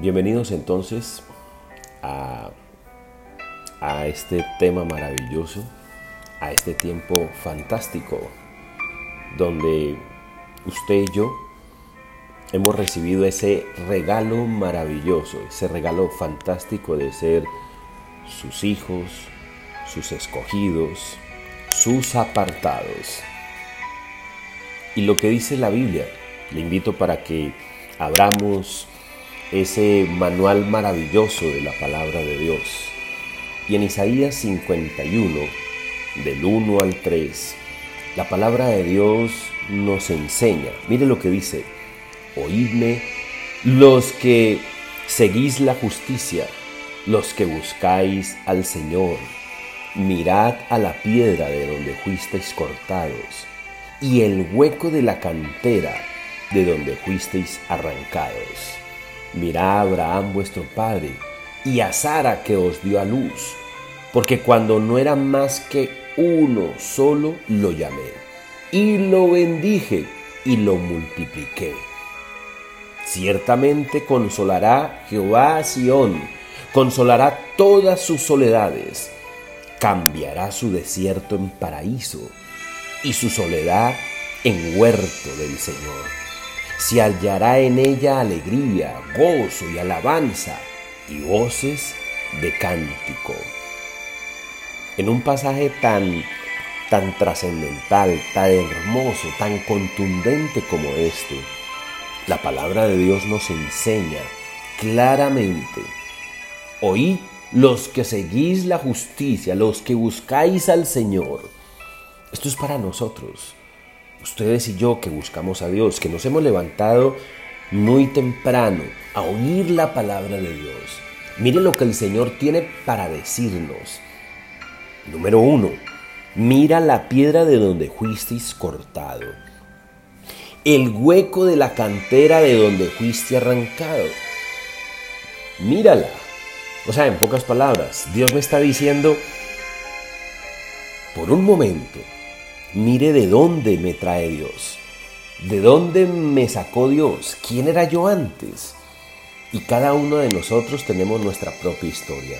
Bienvenidos entonces a, a, este tema maravilloso, a este tiempo fantástico, donde usted y yo hemos recibido ese regalo maravilloso, ese regalo fantástico de ser sus hijos, sus escogidos, sus apartados. Y lo que dice la Biblia, le invito para que abramos ese manual maravilloso de la palabra de Dios. Y en Isaías 51, del 1 al 3, la palabra de Dios nos enseña. Mire lo que dice, oídme los que seguís la justicia, los que buscáis al Señor. Mirad a la piedra de donde fuisteis cortados y el hueco de la cantera de donde fuisteis arrancados Mirad a Abraham vuestro padre y a Sara que os dio a luz, porque cuando no era más que uno solo lo llamé, y lo bendije y lo multipliqué. Ciertamente consolará Jehová a Sión, consolará todas sus soledades, cambiará su desierto en paraíso y su soledad en huerto del Señor se hallará en ella alegría, gozo y alabanza y voces de cántico. En un pasaje tan tan trascendental, tan hermoso, tan contundente como este, la palabra de Dios nos enseña claramente, oíd los que seguís la justicia, los que buscáis al Señor. Esto es para nosotros ustedes y yo que buscamos a Dios, que nos hemos levantado muy temprano a oír la palabra de Dios. Mire lo que el Señor tiene para decirnos. Número uno, mira la piedra de donde fuisteis cortado. El hueco de la cantera de donde fuiste arrancado. Mírala. O sea, en pocas palabras, Dios me está diciendo, por un momento, Mire de dónde me trae Dios, de dónde me sacó Dios, quién era yo antes. Y cada uno de nosotros tenemos nuestra propia historia.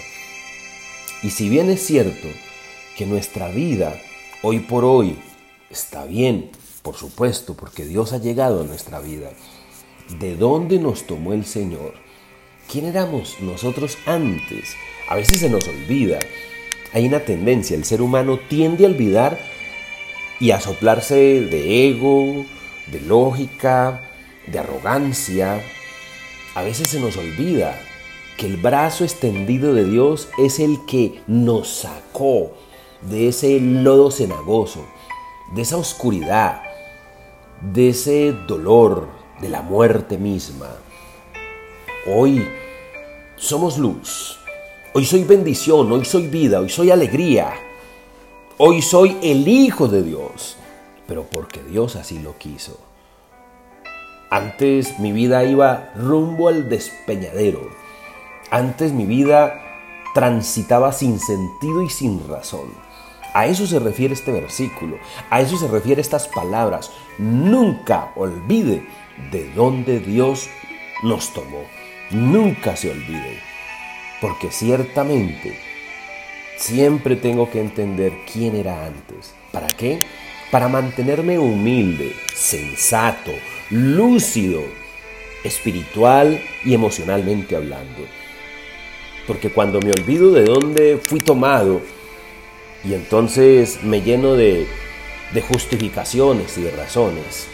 Y si bien es cierto que nuestra vida hoy por hoy está bien, por supuesto, porque Dios ha llegado a nuestra vida, ¿de dónde nos tomó el Señor? ¿Quién éramos nosotros antes? A veces se nos olvida. Hay una tendencia, el ser humano tiende a olvidar y a soplarse de ego, de lógica, de arrogancia. A veces se nos olvida que el brazo extendido de Dios es el que nos sacó de ese lodo cenagoso, de esa oscuridad, de ese dolor, de la muerte misma. Hoy somos luz, hoy soy bendición, hoy soy vida, hoy soy alegría. Hoy soy el Hijo de Dios, pero porque Dios así lo quiso. Antes mi vida iba rumbo al despeñadero. Antes mi vida transitaba sin sentido y sin razón. A eso se refiere este versículo, a eso se refiere estas palabras. Nunca olvide de dónde Dios nos tomó. Nunca se olvide, porque ciertamente Siempre tengo que entender quién era antes. ¿Para qué? Para mantenerme humilde, sensato, lúcido, espiritual y emocionalmente hablando. Porque cuando me olvido de dónde fui tomado y entonces me lleno de, justificaciones y de razones,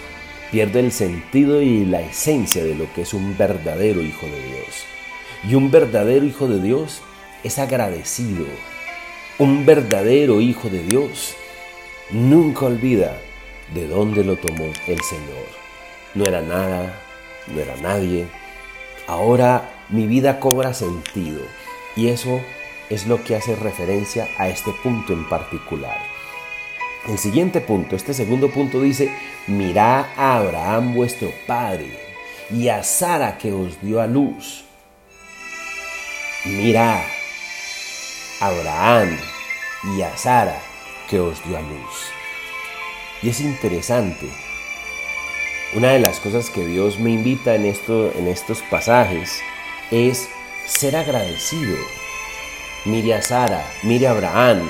pierde el sentido y la esencia de lo que es un verdadero hijo de Dios. Y un verdadero hijo de Dios es agradecido, un verdadero hijo de Dios nunca olvida de dónde lo tomó el Señor. No era nada, no era nadie. Ahora mi vida cobra sentido y eso es lo que hace referencia a este punto en particular. El siguiente punto, este segundo punto dice, mirá a Abraham vuestro padre y a Sara que os dio a luz. Mirá Abraham y a Sara que os dio a luz. Y es interesante. Una de las cosas que Dios me invita en, en estos pasajes es ser agradecido. Mire a Sara, mire a Abraham.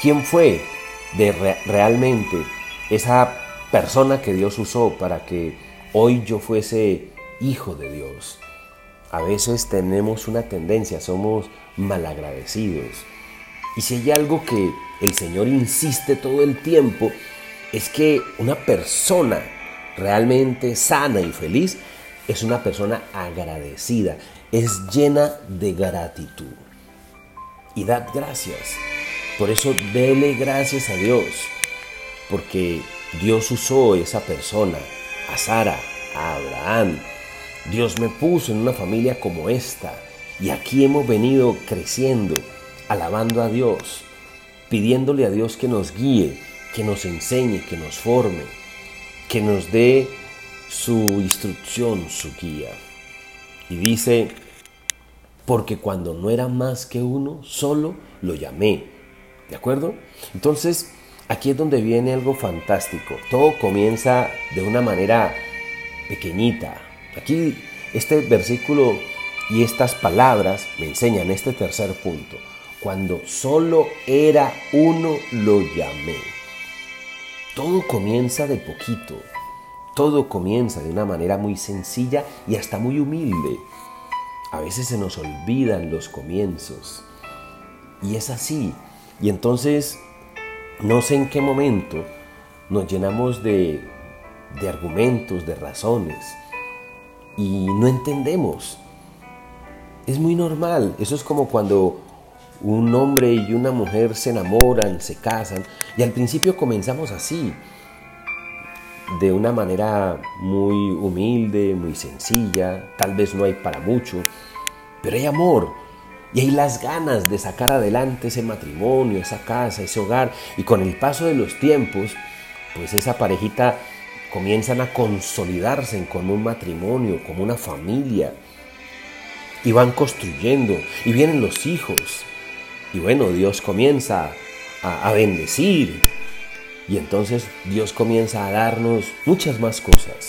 ¿Quién fue de realmente esa persona que Dios usó para que hoy yo fuese hijo de Dios? A veces tenemos una tendencia, somos malagradecidos. Y si hay algo que el Señor insiste todo el tiempo, es que una persona realmente sana y feliz es una persona agradecida, es llena de gratitud. Y dad gracias. Por eso dele gracias a Dios, porque Dios usó esa persona, a Sara, a Abraham. Dios me puso en una familia como esta y aquí hemos venido creciendo, alabando a Dios, pidiéndole a Dios que nos guíe, que nos enseñe, que nos forme, que nos dé su instrucción, su guía. Y dice, porque cuando no era más que uno, solo lo llamé. ¿De acuerdo? Entonces, aquí es donde viene algo fantástico. Todo comienza de una manera pequeñita. Aquí este versículo y estas palabras me enseñan este tercer punto. Cuando solo era uno, lo llamé. Todo comienza de poquito. Todo comienza de una manera muy sencilla y hasta muy humilde. A veces se nos olvidan los comienzos. Y es así. Y entonces, no sé en qué momento nos llenamos de, de argumentos, de razones. Y no entendemos. Es muy normal. Eso es como cuando un hombre y una mujer se enamoran, se casan. Y al principio comenzamos así de una manera muy humilde, muy sencilla, tal vez no hay para mucho, pero hay amor y hay las ganas de sacar adelante ese matrimonio, esa casa, ese hogar y con el paso de los tiempos, pues esa parejita comienzan a consolidarse como un matrimonio, como una familia y van construyendo y vienen los hijos y bueno, Dios comienza a, bendecir y entonces Dios comienza a darnos muchas más cosas.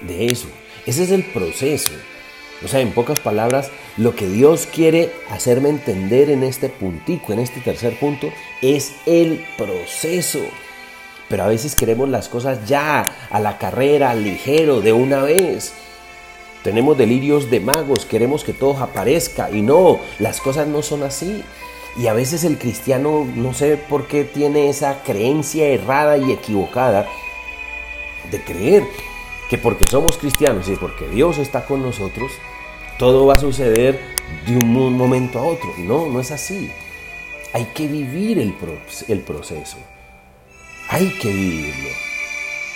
De eso, ese es el proceso. O sea, en pocas palabras, lo que Dios quiere hacerme entender en este puntico, en este tercer punto, es el proceso. Pero a veces queremos las cosas ya, a la carrera, ligero, de una vez. Tenemos delirios de magos, queremos que todo aparezca y no, las cosas no son así. Y a veces el cristiano no sé por qué tiene esa creencia errada y equivocada de creer que porque somos cristianos y porque Dios está con nosotros, todo va a suceder de un momento a otro. No, no es así. Hay que vivir el, el proceso. Hay que vivirlo.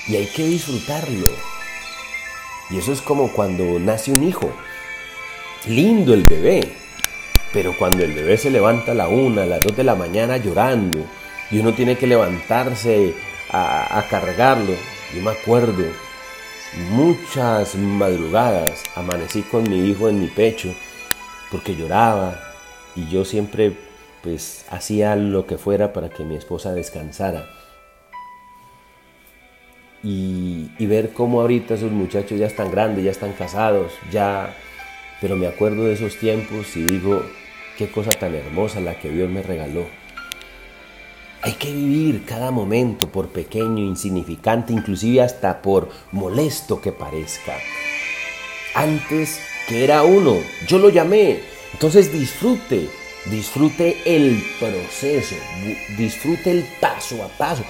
Y hay que disfrutarlo. Y eso es como cuando nace un hijo. Lindo el bebé. Pero cuando el bebé se levanta a la una, a las dos de la mañana llorando y uno tiene que levantarse a, cargarlo, yo me acuerdo, muchas madrugadas amanecí con mi hijo en mi pecho porque lloraba y yo siempre pues hacía lo que fuera para que mi esposa descansara. Y, ver cómo ahorita esos muchachos ya están grandes, ya están casados, ya... Pero me acuerdo de esos tiempos y digo, Qué cosa tan hermosa la que Dios me regaló. Hay que vivir cada momento, por pequeño, insignificante, inclusive hasta por molesto que parezca. Antes que era uno, yo lo llamé. Entonces disfrute, disfrute el proceso, disfrute el paso a paso.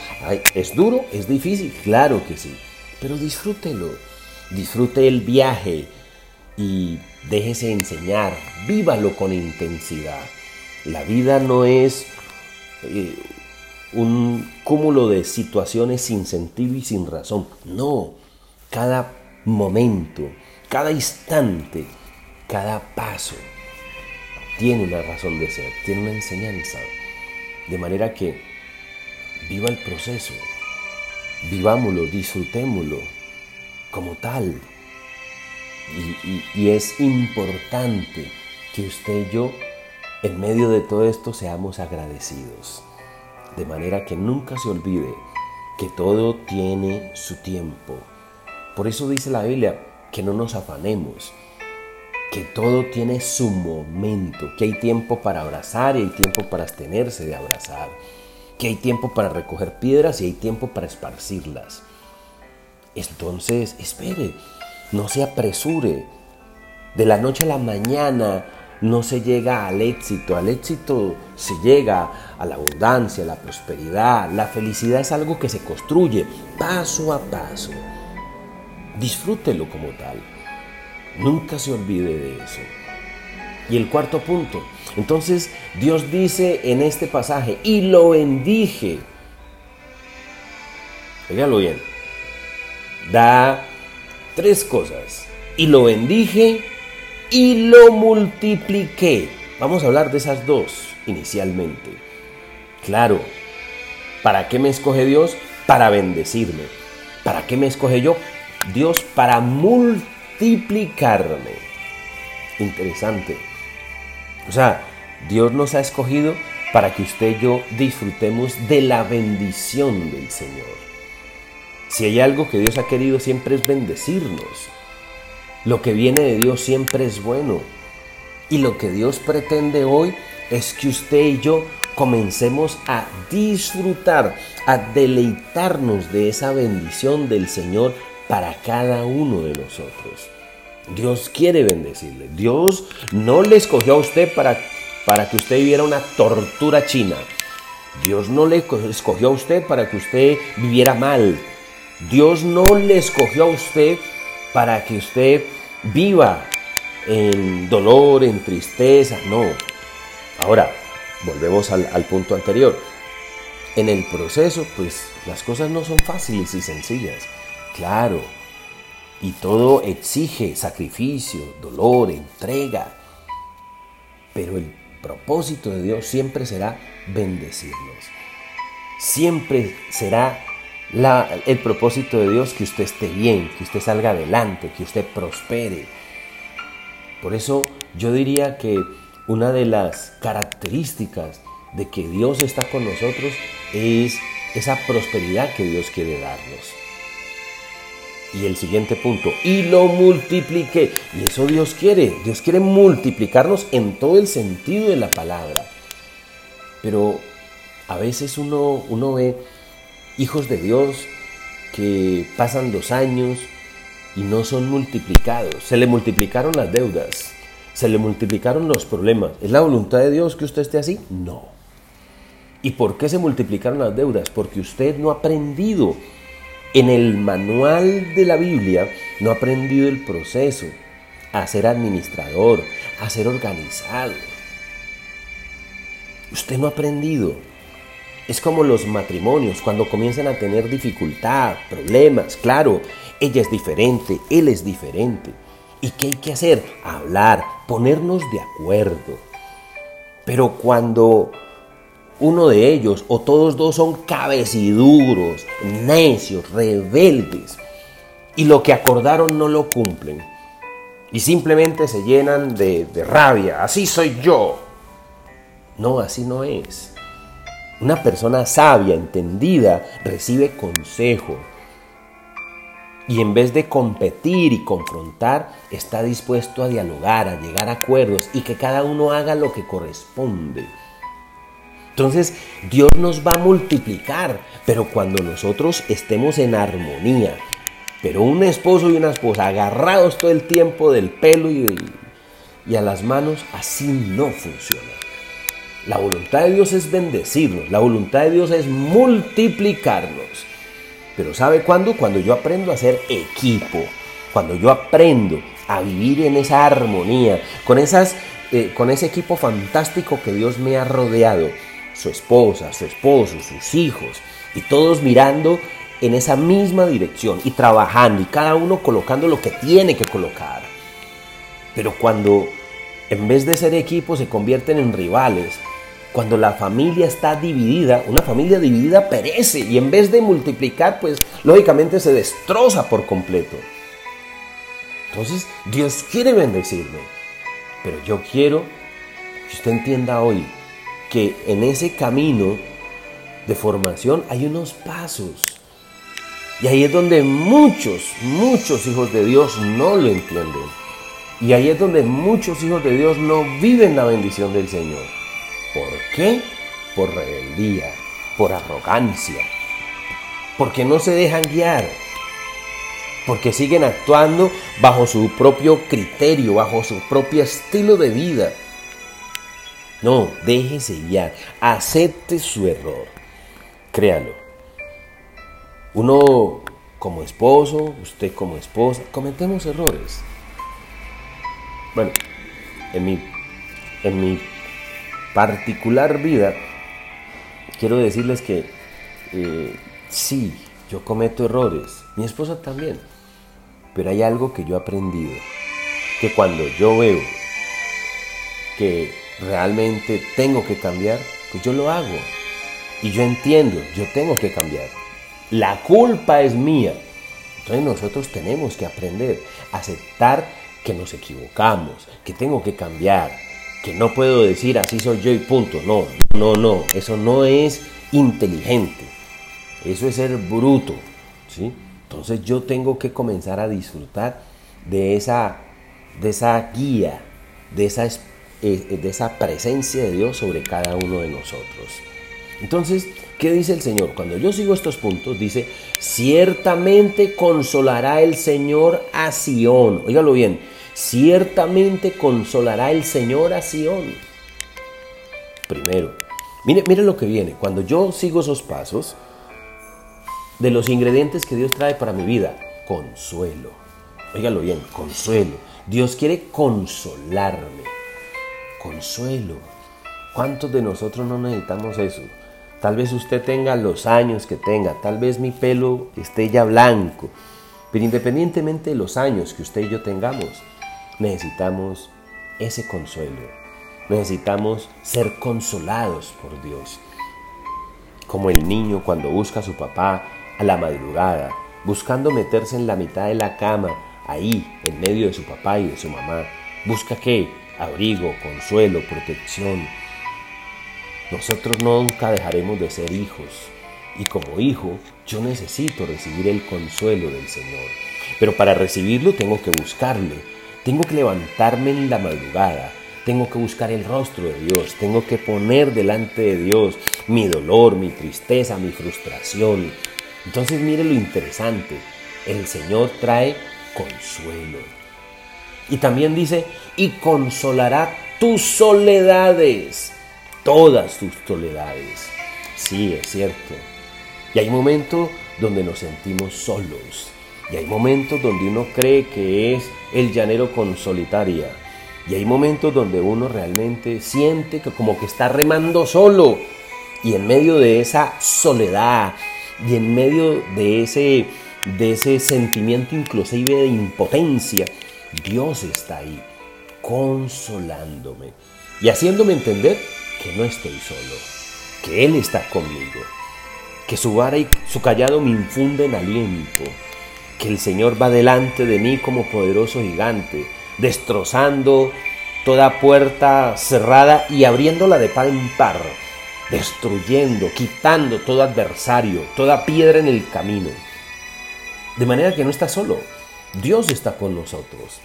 ¿Es duro? ¿Es difícil? Claro que sí, pero disfrútelo. Disfrute el viaje, y déjese enseñar, vívalo con intensidad. La vida no es eh, un cúmulo de situaciones sin sentido y sin razón. No, cada momento, cada instante, cada paso tiene una razón de ser, tiene una enseñanza. De manera que viva el proceso, vivámoslo, disfrutémoslo como tal, y, es importante que usted y yo, en medio de todo esto, seamos agradecidos. De manera que nunca se olvide que todo tiene su tiempo. Por eso dice la Biblia que no nos afanemos, que todo tiene su momento, que hay tiempo para abrazar y hay tiempo para abstenerse de abrazar, que hay tiempo para recoger piedras y hay tiempo para esparcirlas. Entonces, espere, no se apresure. De la noche a la mañana no se llega al éxito. Al éxito se llega a la abundancia, a la prosperidad. La felicidad es algo que se construye paso a paso. Disfrútelo como tal. Nunca se olvide de eso. Y el cuarto punto. Entonces Dios dice en este pasaje, y lo bendije. Dígalo bien. Da tres cosas. Y lo bendije y lo multipliqué. Vamos a hablar de esas dos inicialmente. Claro, ¿para qué me escoge Dios? Para bendecirme. ¿Para qué me escoge yo? Dios para multiplicarme. Interesante. O sea, Dios nos ha escogido para que usted y yo disfrutemos de la bendición del Señor. Si hay algo que Dios ha querido siempre es bendecirnos. Lo que viene de Dios siempre es bueno. Y lo que Dios pretende hoy es que usted y yo comencemos a disfrutar, a deleitarnos de esa bendición del Señor para cada uno de nosotros. Dios quiere bendecirle. Dios no le escogió a usted para, para que usted viviera una tortura china. Dios no le escogió a usted para que usted viviera mal. Dios no le escogió a usted para que usted viva en dolor, en tristeza, no. Ahora, volvemos al, al, punto anterior. En el proceso, pues las cosas no son fáciles y sencillas. Claro, y todo exige sacrificio, dolor, entrega. Pero el propósito de Dios siempre será bendecirnos. Siempre será el propósito de Dios que usted esté bien, que usted salga adelante, que usted prospere. Por eso yo diría que una de las características de que Dios está con nosotros es esa prosperidad que Dios quiere darnos. Y el siguiente punto, y lo multiplique. Y eso Dios quiere. Dios quiere multiplicarnos en todo el sentido de la palabra. Pero a veces uno, uno ve hijos de Dios que pasan los años y no son multiplicados. Se le multiplicaron las deudas, se le multiplicaron los problemas. ¿Es la voluntad de Dios que usted esté así? No. ¿Y por qué se multiplicaron las deudas? Porque usted no ha aprendido en el manual de la Biblia, no ha aprendido el proceso a ser administrador, a ser organizado. Usted no ha aprendido es como los matrimonios, cuando comienzan a tener dificultad, problemas, claro, ella es diferente, él es diferente. ¿Y qué hay que hacer? Hablar, ponernos de acuerdo. Pero cuando uno de ellos o todos dos son cabeciduros, necios, rebeldes, y lo que acordaron no lo cumplen, y simplemente se llenan de, de rabia, así soy yo. No, así no es. Una persona sabia, entendida, recibe consejo. Y en vez de competir y confrontar, está dispuesto a dialogar, a llegar a acuerdos y que cada uno haga lo que corresponde. Entonces Dios nos va a multiplicar, pero cuando nosotros estemos en armonía. Pero un esposo y una esposa agarrados todo el tiempo del pelo y, y a las manos, así no funciona. La voluntad de Dios es bendecirnos, la voluntad de Dios es multiplicarnos. Pero ¿sabe cuándo? Cuando yo aprendo a ser equipo, cuando yo aprendo a vivir en esa armonía, con, esas, eh, con ese equipo fantástico que Dios me ha rodeado, su esposa, su esposo, sus hijos, y todos mirando en esa misma dirección y trabajando y cada uno colocando lo que tiene que colocar. Pero cuando en vez de ser equipo se convierten en rivales, cuando la familia está dividida, una familia dividida perece y en vez de multiplicar, pues lógicamente se destroza por completo. Entonces Dios quiere bendecirme, pero yo quiero que usted entienda hoy que en ese camino de formación hay unos pasos. Y ahí es donde muchos, muchos hijos de Dios no lo entienden. Y ahí es donde muchos hijos de Dios no viven la bendición del Señor. ¿Por qué? Por rebeldía, por arrogancia, porque no se dejan guiar, porque siguen actuando bajo su propio criterio, bajo su propio estilo de vida. No, déjese guiar, acepte su error, créalo. Uno como esposo, usted como esposa, cometemos errores. Bueno, en mi, en mi particular vida, quiero decirles que eh, sí, yo cometo errores, mi esposa también, pero hay algo que yo he aprendido, que cuando yo veo que realmente tengo que cambiar, pues yo lo hago. Y yo entiendo, yo tengo que cambiar. La culpa es mía. Entonces nosotros tenemos que aprender a aceptar que nos equivocamos, que tengo que cambiar, que no puedo decir así soy yo y punto. No, no, no, eso no es inteligente. Eso es ser bruto, ¿sí? Entonces yo tengo que comenzar a disfrutar de esa, de esa guía, de esa, eh, de esa presencia de Dios sobre cada uno de nosotros. Entonces, ¿qué dice el Señor? Cuando yo sigo estos puntos, dice, ciertamente consolará el Señor a Sión. Óigalo bien, ciertamente consolará el Señor a Sión. Primero, mire, mire lo que viene. Cuando yo sigo esos pasos, de los ingredientes que Dios trae para mi vida, consuelo. Óigalo bien, consuelo. Dios quiere consolarme. Consuelo. ¿Cuántos de nosotros no necesitamos eso? Tal vez usted tenga los años que tenga, tal vez mi pelo esté ya blanco, pero independientemente de los años que usted y yo tengamos, necesitamos ese consuelo. Necesitamos ser consolados por Dios. Como el niño cuando busca a su papá a la madrugada, buscando meterse en la mitad de la cama, ahí, en medio de su papá y de su mamá. ¿Busca qué? Abrigo, consuelo, protección, nosotros nunca dejaremos de ser hijos. Y como hijo, yo necesito recibir el consuelo del Señor. Pero para recibirlo tengo que buscarle. Tengo que levantarme en la madrugada. Tengo que buscar el rostro de Dios. Tengo que poner delante de Dios mi dolor, mi tristeza, mi frustración. Entonces mire lo interesante. El Señor trae consuelo. Y también dice, y consolará tus soledades todas tus soledades. Sí, es cierto. Y hay momentos donde nos sentimos solos. Y hay momentos donde uno cree que es el llanero con solitaria. Y hay momentos donde uno realmente siente que como que está remando solo. Y en medio de esa soledad y en medio de ese, de ese sentimiento inclusive de impotencia, Dios está ahí consolándome y haciéndome entender que no estoy solo, que Él está conmigo, que su vara y su callado me infunden aliento, que el Señor va delante de mí como poderoso gigante, destrozando toda puerta cerrada y abriéndola de par en par, destruyendo, quitando todo adversario, toda piedra en el camino. De manera que no está solo, Dios está con nosotros.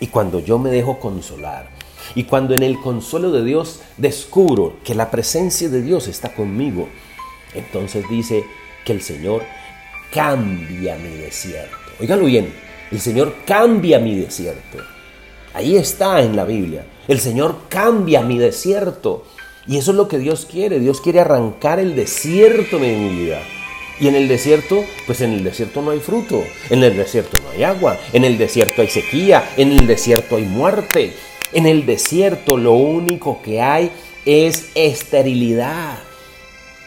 Y cuando yo me dejo consolar, y cuando en el consuelo de Dios descubro que la presencia de Dios está conmigo, entonces dice que el Señor cambia mi desierto. Óigalo bien, el Señor cambia mi desierto. Ahí está en la Biblia. El Señor cambia mi desierto. Y eso es lo que Dios quiere. Dios quiere arrancar el desierto de mi vida. Y en el desierto, pues en el desierto no hay fruto, en el desierto no hay agua, en el desierto hay sequía, en el desierto hay muerte. En el desierto lo único que hay es esterilidad.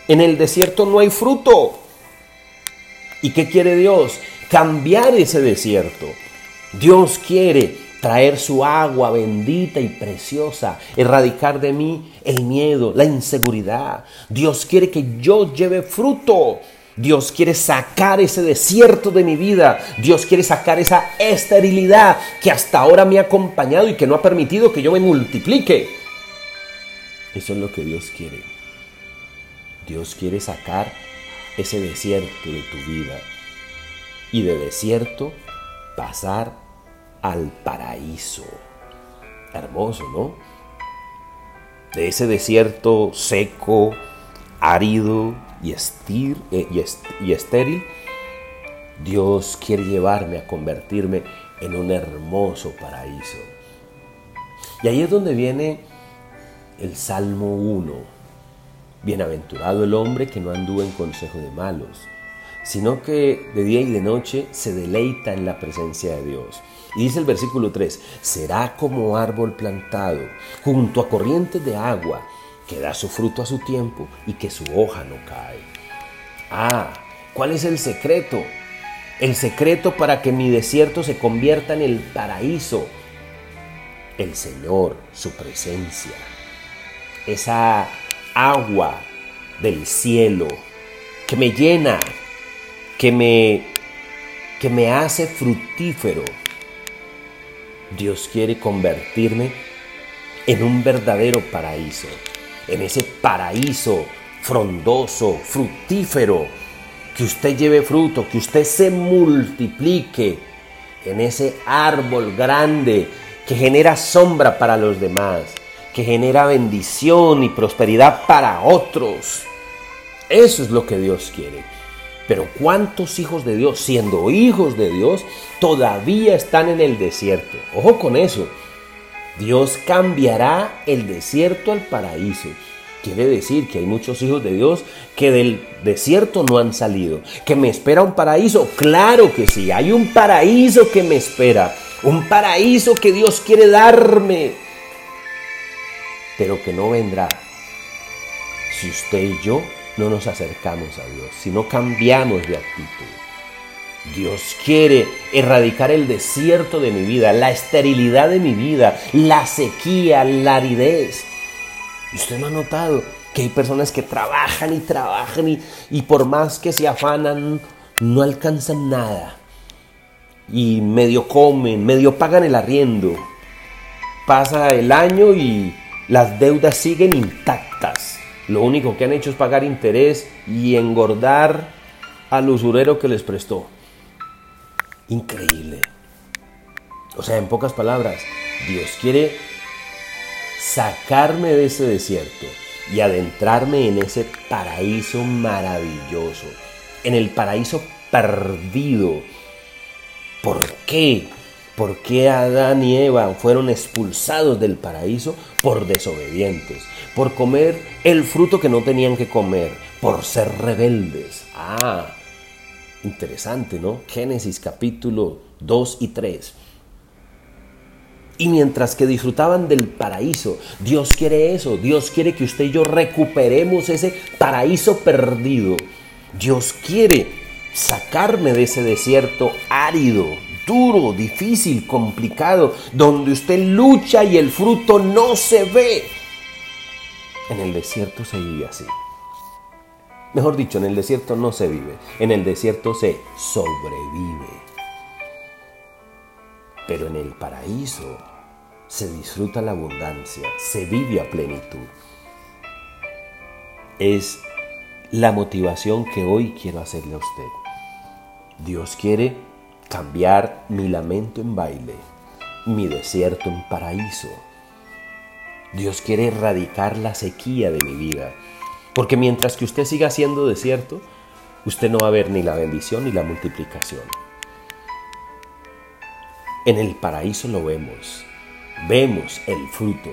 En el desierto no hay fruto. ¿Y qué quiere Dios? Cambiar ese desierto. Dios quiere traer su agua bendita y preciosa, erradicar de mí el miedo, la inseguridad. Dios quiere que yo lleve fruto. Dios quiere sacar ese desierto de mi vida. Dios quiere sacar esa esterilidad que hasta ahora me ha acompañado y que no ha permitido que yo me multiplique. Eso es lo que Dios quiere. Dios quiere sacar ese desierto de tu vida y de desierto pasar al paraíso. Hermoso, ¿no? De ese desierto seco, árido y, eh, y estéril, Dios quiere llevarme a convertirme en un hermoso paraíso. Y ahí es donde viene el Salmo 1. Bienaventurado el hombre que no anduvo en consejo de malos, sino que de día y de noche se deleita en la presencia de Dios. Y dice el versículo 3, será como árbol plantado junto a corrientes de agua, que da su fruto a su tiempo y que su hoja no cae. Ah, ¿cuál es el secreto? El secreto para que mi desierto se convierta en el paraíso. El Señor, su presencia. Esa agua del cielo que me llena, que me, que me hace fructífero. Dios quiere convertirme en un verdadero paraíso, en ese paraíso frondoso, fructífero, que usted lleve fruto, que usted se multiplique en ese árbol grande que genera sombra para los demás, que genera bendición y prosperidad para otros. Eso es lo que Dios quiere. Pero ¿cuántos hijos de Dios, siendo hijos de Dios, todavía están en el desierto? Ojo con eso. Dios cambiará el desierto al paraíso. Quiere decir que hay muchos hijos de Dios que del desierto no han salido. ¿Que me espera un paraíso? Claro que sí, hay un paraíso que me espera. Un paraíso que Dios quiere darme. Pero que no vendrá si usted y yo no nos acercamos a Dios, si no cambiamos de actitud. Dios quiere erradicar el desierto de mi vida, la esterilidad de mi vida, la sequía, la aridez. Usted no ha notado que hay personas que trabajan y trabajan y, y por más que se afanan, no alcanzan nada. Y medio comen, medio pagan el arriendo. Pasa el año y las deudas siguen intactas. Lo único que han hecho es pagar interés y engordar al usurero que les prestó. Increíble. O sea, en pocas palabras, Dios quiere sacarme de ese desierto y adentrarme en ese paraíso maravilloso, en el paraíso perdido. ¿Por qué? ¿Por qué Adán y Eva fueron expulsados del paraíso? Por desobedientes, por comer el fruto que no tenían que comer, por ser rebeldes. Ah, interesante, ¿no? Génesis capítulo 2 y 3. Y mientras que disfrutaban del paraíso, Dios quiere eso, Dios quiere que usted y yo recuperemos ese paraíso perdido. Dios quiere sacarme de ese desierto árido, duro, difícil, complicado, donde usted lucha y el fruto no se ve. En el desierto se vive así. Mejor dicho, en el desierto no se vive, en el desierto se sobrevive. Pero en el paraíso se disfruta la abundancia, se vive a plenitud. Es la motivación que hoy quiero hacerle a usted. Dios quiere cambiar mi lamento en baile, mi desierto en paraíso. Dios quiere erradicar la sequía de mi vida, porque mientras que usted siga siendo desierto, usted no va a ver ni la bendición ni la multiplicación. En el paraíso lo vemos, vemos el fruto.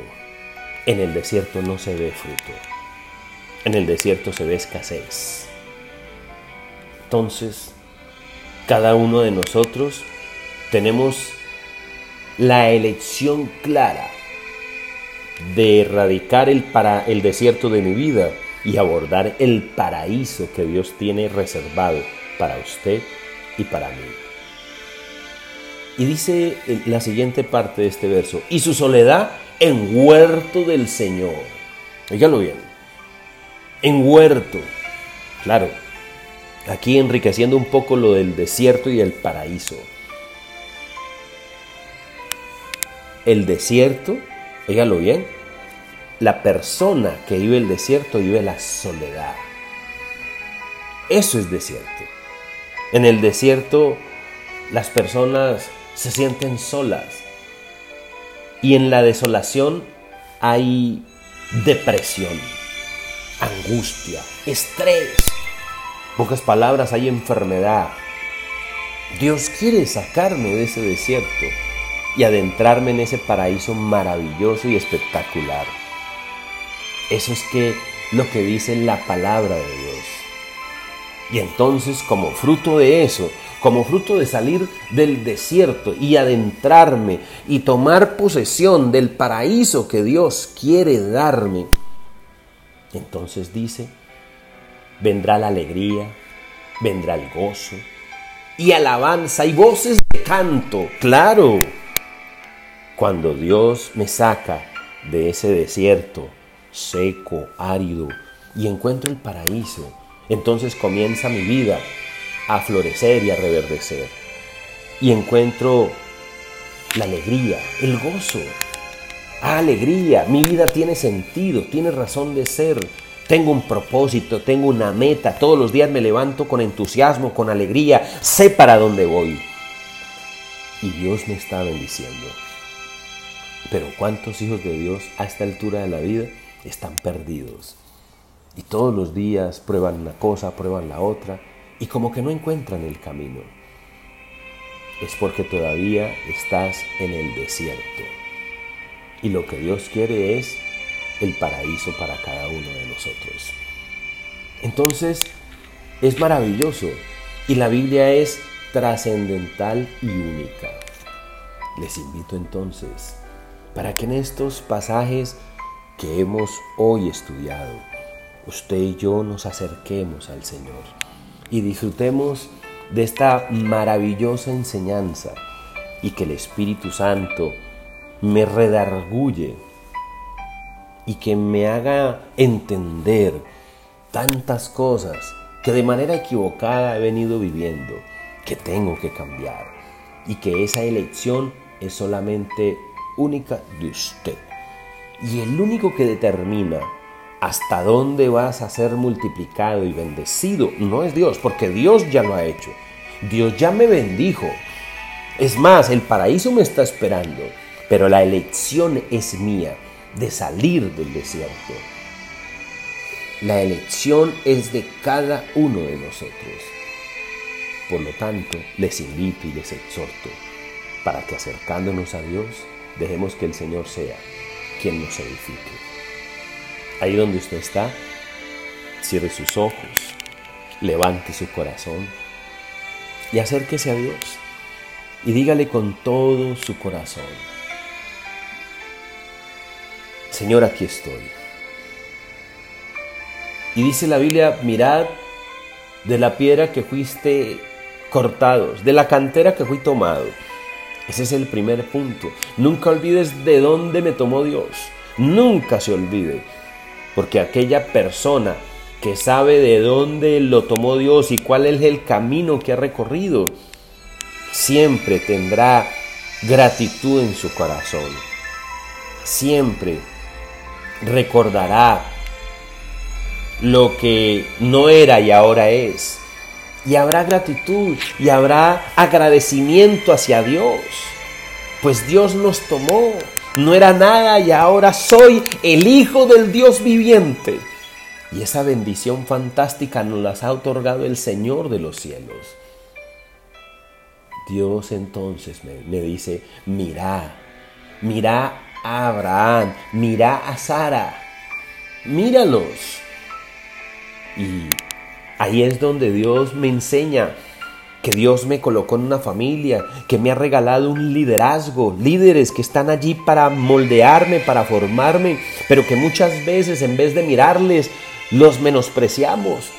En el desierto no se ve fruto. En el desierto se ve escasez. Entonces, cada uno de nosotros tenemos la elección clara de erradicar el, para, el desierto de mi vida y abordar el paraíso que Dios tiene reservado para usted y para mí. Y dice la siguiente parte de este verso, y su soledad en huerto del Señor. Óigalo bien, en huerto. Claro, aquí enriqueciendo un poco lo del desierto y el paraíso. El desierto, óigalo bien, la persona que vive el desierto vive la soledad. Eso es desierto. En el desierto las personas se sienten solas. Y en la desolación hay depresión, angustia, estrés. Pocas palabras, hay enfermedad. Dios quiere sacarme de ese desierto y adentrarme en ese paraíso maravilloso y espectacular. Eso es que lo que dice la palabra de Dios. Y entonces como fruto de eso, como fruto de salir del desierto y adentrarme y tomar posesión del paraíso que Dios quiere darme, entonces dice, vendrá la alegría, vendrá el gozo y alabanza y voces de canto, claro, cuando Dios me saca de ese desierto seco, árido, y encuentro el paraíso, entonces comienza mi vida a florecer y a reverdecer. Y encuentro la alegría, el gozo. Ah, alegría, mi vida tiene sentido, tiene razón de ser. Tengo un propósito, tengo una meta. Todos los días me levanto con entusiasmo, con alegría. Sé para dónde voy. Y Dios me está bendiciendo. Pero ¿cuántos hijos de Dios a esta altura de la vida están perdidos? Y todos los días prueban una cosa, prueban la otra, y como que no encuentran el camino. Es porque todavía estás en el desierto. Y lo que Dios quiere es el paraíso para cada uno de nosotros. Entonces, es maravilloso. Y la Biblia es trascendental y única. Les invito entonces para que en estos pasajes que hemos hoy estudiado, usted y yo nos acerquemos al Señor y disfrutemos de esta maravillosa enseñanza y que el Espíritu Santo me redarguye y que me haga entender tantas cosas que de manera equivocada he venido viviendo, que tengo que cambiar y que esa elección es solamente única de usted. Y el único que determina hasta dónde vas a ser multiplicado y bendecido no es Dios, porque Dios ya lo ha hecho. Dios ya me bendijo. Es más, el paraíso me está esperando, pero la elección es mía de salir del desierto. La elección es de cada uno de nosotros. Por lo tanto, les invito y les exhorto para que acercándonos a Dios, Dejemos que el Señor sea quien nos edifique. Ahí donde usted está, cierre sus ojos, levante su corazón y acérquese a Dios y dígale con todo su corazón, Señor, aquí estoy. Y dice la Biblia, mirad de la piedra que fuiste cortados, de la cantera que fui tomado. Ese es el primer punto. Nunca olvides de dónde me tomó Dios. Nunca se olvide. Porque aquella persona que sabe de dónde lo tomó Dios y cuál es el camino que ha recorrido, siempre tendrá gratitud en su corazón. Siempre recordará lo que no era y ahora es y habrá gratitud y habrá agradecimiento hacia Dios. Pues Dios nos tomó, no era nada y ahora soy el Hijo del Dios viviente. Y esa bendición fantástica nos las ha otorgado el Señor de los cielos. Dios entonces me, dice, mira, mira a Abraham, mira a Sara, míralos. Y Ahí es donde Dios me enseña que Dios me colocó en una familia, que me ha regalado un liderazgo, líderes que están allí para moldearme, para formarme, pero que muchas veces en vez de mirarles, los menospreciamos.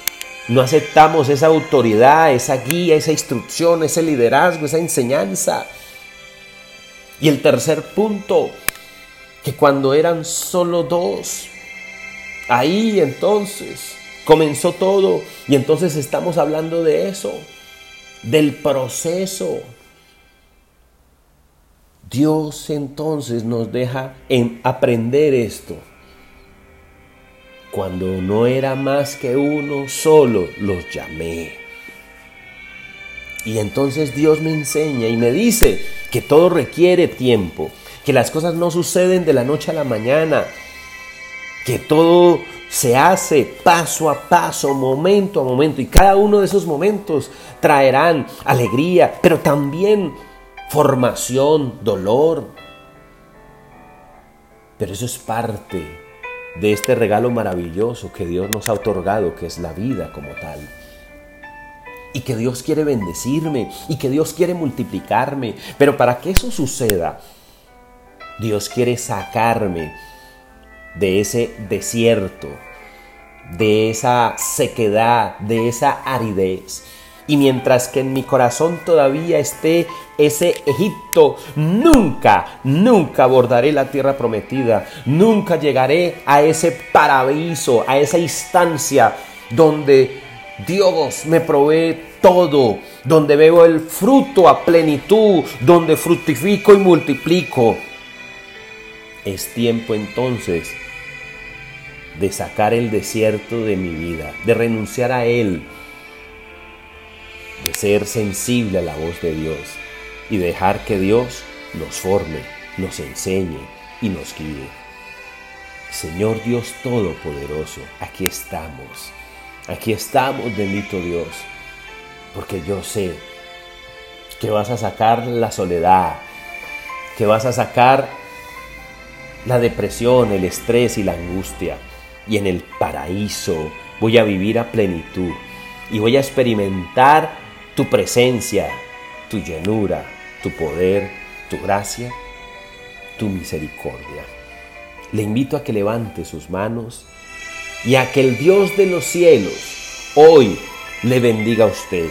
No aceptamos esa autoridad, esa guía, esa instrucción, ese liderazgo, esa enseñanza. Y el tercer punto, que cuando eran solo dos, ahí entonces comenzó todo. Y entonces estamos hablando de eso, del proceso. Dios entonces nos deja en aprender esto. Cuando no era más que uno solo, los llamé. Y entonces Dios me enseña y me dice que todo requiere tiempo, que las cosas no suceden de la noche a la mañana, que todo se hace paso a paso, momento a momento, y cada uno de esos momentos traerán alegría, pero también formación, dolor. Pero eso es parte de este regalo maravilloso que Dios nos ha otorgado, que es la vida como tal y que Dios quiere bendecirme y que Dios quiere multiplicarme. Pero para que eso suceda, Dios quiere sacarme de ese desierto, de esa sequedad, de esa aridez. Y mientras que en mi corazón todavía esté ese Egipto, nunca, nunca abordaré la tierra prometida, nunca llegaré a ese paraíso, a esa instancia donde Dios me provee todo, donde veo el fruto a plenitud, donde fructifico y multiplico. Es tiempo entonces de sacar el desierto de mi vida, de renunciar a él, de ser sensible a la voz de Dios y dejar que Dios nos forme, nos enseñe y nos guíe. Señor Dios Todopoderoso, aquí estamos Aquí estamos, bendito Dios, porque yo sé que vas a sacar la soledad, que vas a sacar la depresión, el estrés y la angustia. Y en el paraíso voy a vivir a plenitud y voy a experimentar tu presencia, tu llenura, tu poder, tu gracia, tu misericordia. Le invito a que levante sus manos y a que el Dios de los cielos hoy le bendiga a usted.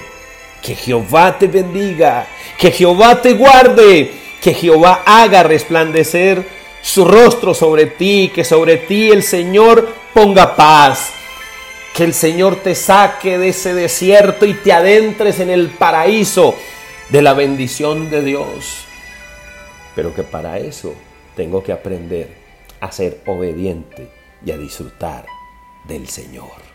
Que Jehová te bendiga, que Jehová te guarde, que Jehová haga resplandecer su rostro sobre ti, que sobre ti el Señor ponga paz, que el Señor te saque de ese desierto y te adentres en el paraíso de la bendición de Dios. Pero que para eso tengo que aprender a ser obediente y a disfrutar del Señor.